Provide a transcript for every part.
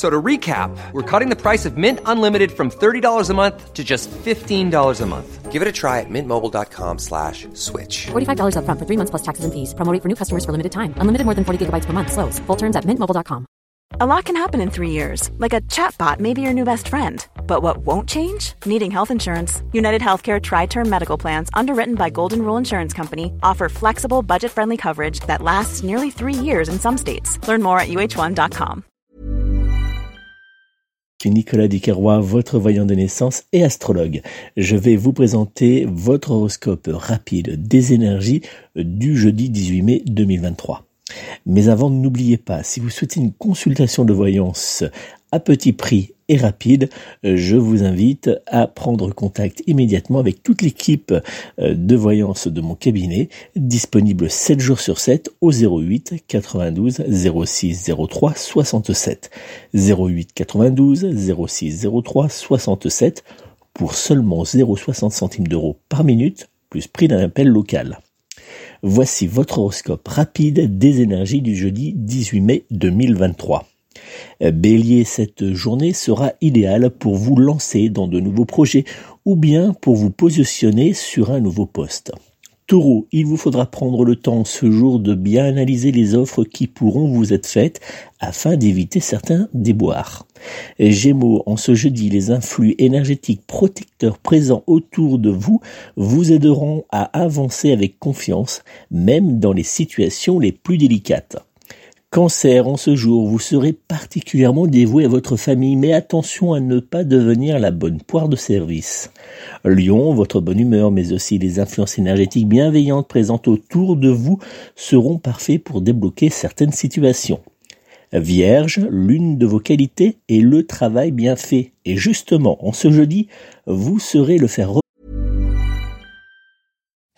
So to recap, we're cutting the price of Mint Unlimited from $30 a month to just $15 a month. Give it a try at mintmobile.com slash switch. $45 upfront for three months plus taxes and fees. Promo rate for new customers for limited time. Unlimited more than 40 gigabytes per month. Slows. Full terms at mintmobile.com. A lot can happen in three years. Like a chatbot may be your new best friend. But what won't change? Needing health insurance. United Healthcare Tri-Term Medical Plans, underwritten by Golden Rule Insurance Company, offer flexible, budget-friendly coverage that lasts nearly three years in some states. Learn more at uh1.com. Nicolas Duquerrois, votre voyant de naissance et astrologue. Je vais vous présenter votre horoscope rapide des énergies du jeudi 18 mai 2023. Mais avant, n'oubliez pas, si vous souhaitez une consultation de voyance à petit prix et rapide, je vous invite à prendre contact immédiatement avec toute l'équipe euh, de voyance de mon cabinet, disponible 7 jours sur 7 au 08 92 06 03 67. 08 92 06 03 67 pour seulement 0,60 centimes d'euros par minute, plus prix d'un appel local. Voici votre horoscope rapide des énergies du jeudi 18 mai 2023. Bélier, cette journée sera idéale pour vous lancer dans de nouveaux projets ou bien pour vous positionner sur un nouveau poste. Taureau, il vous faudra prendre le temps ce jour de bien analyser les offres qui pourront vous être faites afin d'éviter certains déboires. Gémeaux, en ce jeudi, les influx énergétiques protecteurs présents autour de vous vous aideront à avancer avec confiance, même dans les situations les plus délicates. Cancer, en ce jour, vous serez particulièrement dévoué à votre famille, mais attention à ne pas devenir la bonne poire de service. Lion, votre bonne humeur, mais aussi les influences énergétiques bienveillantes présentes autour de vous seront parfaits pour débloquer certaines situations. Vierge, l'une de vos qualités est le travail bien fait. Et justement, en ce jeudi, vous serez le faire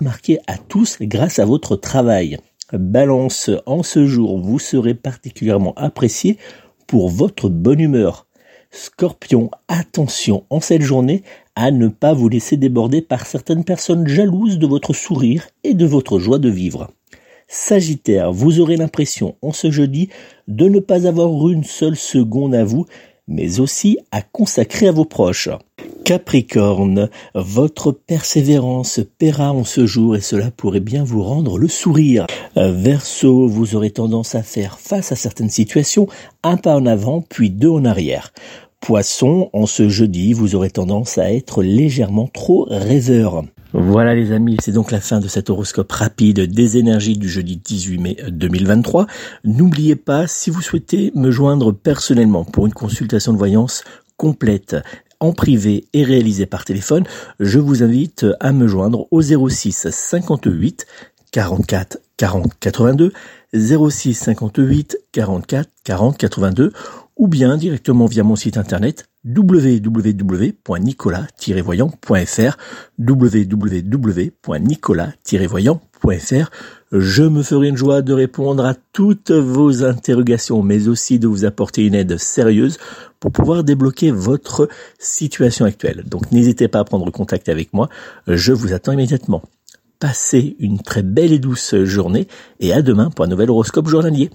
Marqué à tous grâce à votre travail. Balance, en ce jour, vous serez particulièrement apprécié pour votre bonne humeur. Scorpion, attention en cette journée à ne pas vous laisser déborder par certaines personnes jalouses de votre sourire et de votre joie de vivre. Sagittaire, vous aurez l'impression en ce jeudi de ne pas avoir une seule seconde à vous, mais aussi à consacrer à vos proches. Capricorne, votre persévérance paiera en ce jour et cela pourrait bien vous rendre le sourire. Verseau, vous aurez tendance à faire face à certaines situations un pas en avant puis deux en arrière. Poisson, en ce jeudi, vous aurez tendance à être légèrement trop rêveur. Voilà les amis, c'est donc la fin de cet horoscope rapide des énergies du jeudi 18 mai 2023. N'oubliez pas, si vous souhaitez me joindre personnellement pour une consultation de voyance complète en privé et réalisée par téléphone, je vous invite à me joindre au 06 58 44 40 82 06 58 44 40 82 ou bien directement via mon site internet www.nicolas-voyant.fr www.nicolas-voyant.fr Je me ferai une joie de répondre à toutes vos interrogations, mais aussi de vous apporter une aide sérieuse pour pouvoir débloquer votre situation actuelle. Donc n'hésitez pas à prendre contact avec moi, je vous attends immédiatement. Passez une très belle et douce journée et à demain pour un nouvel horoscope journalier.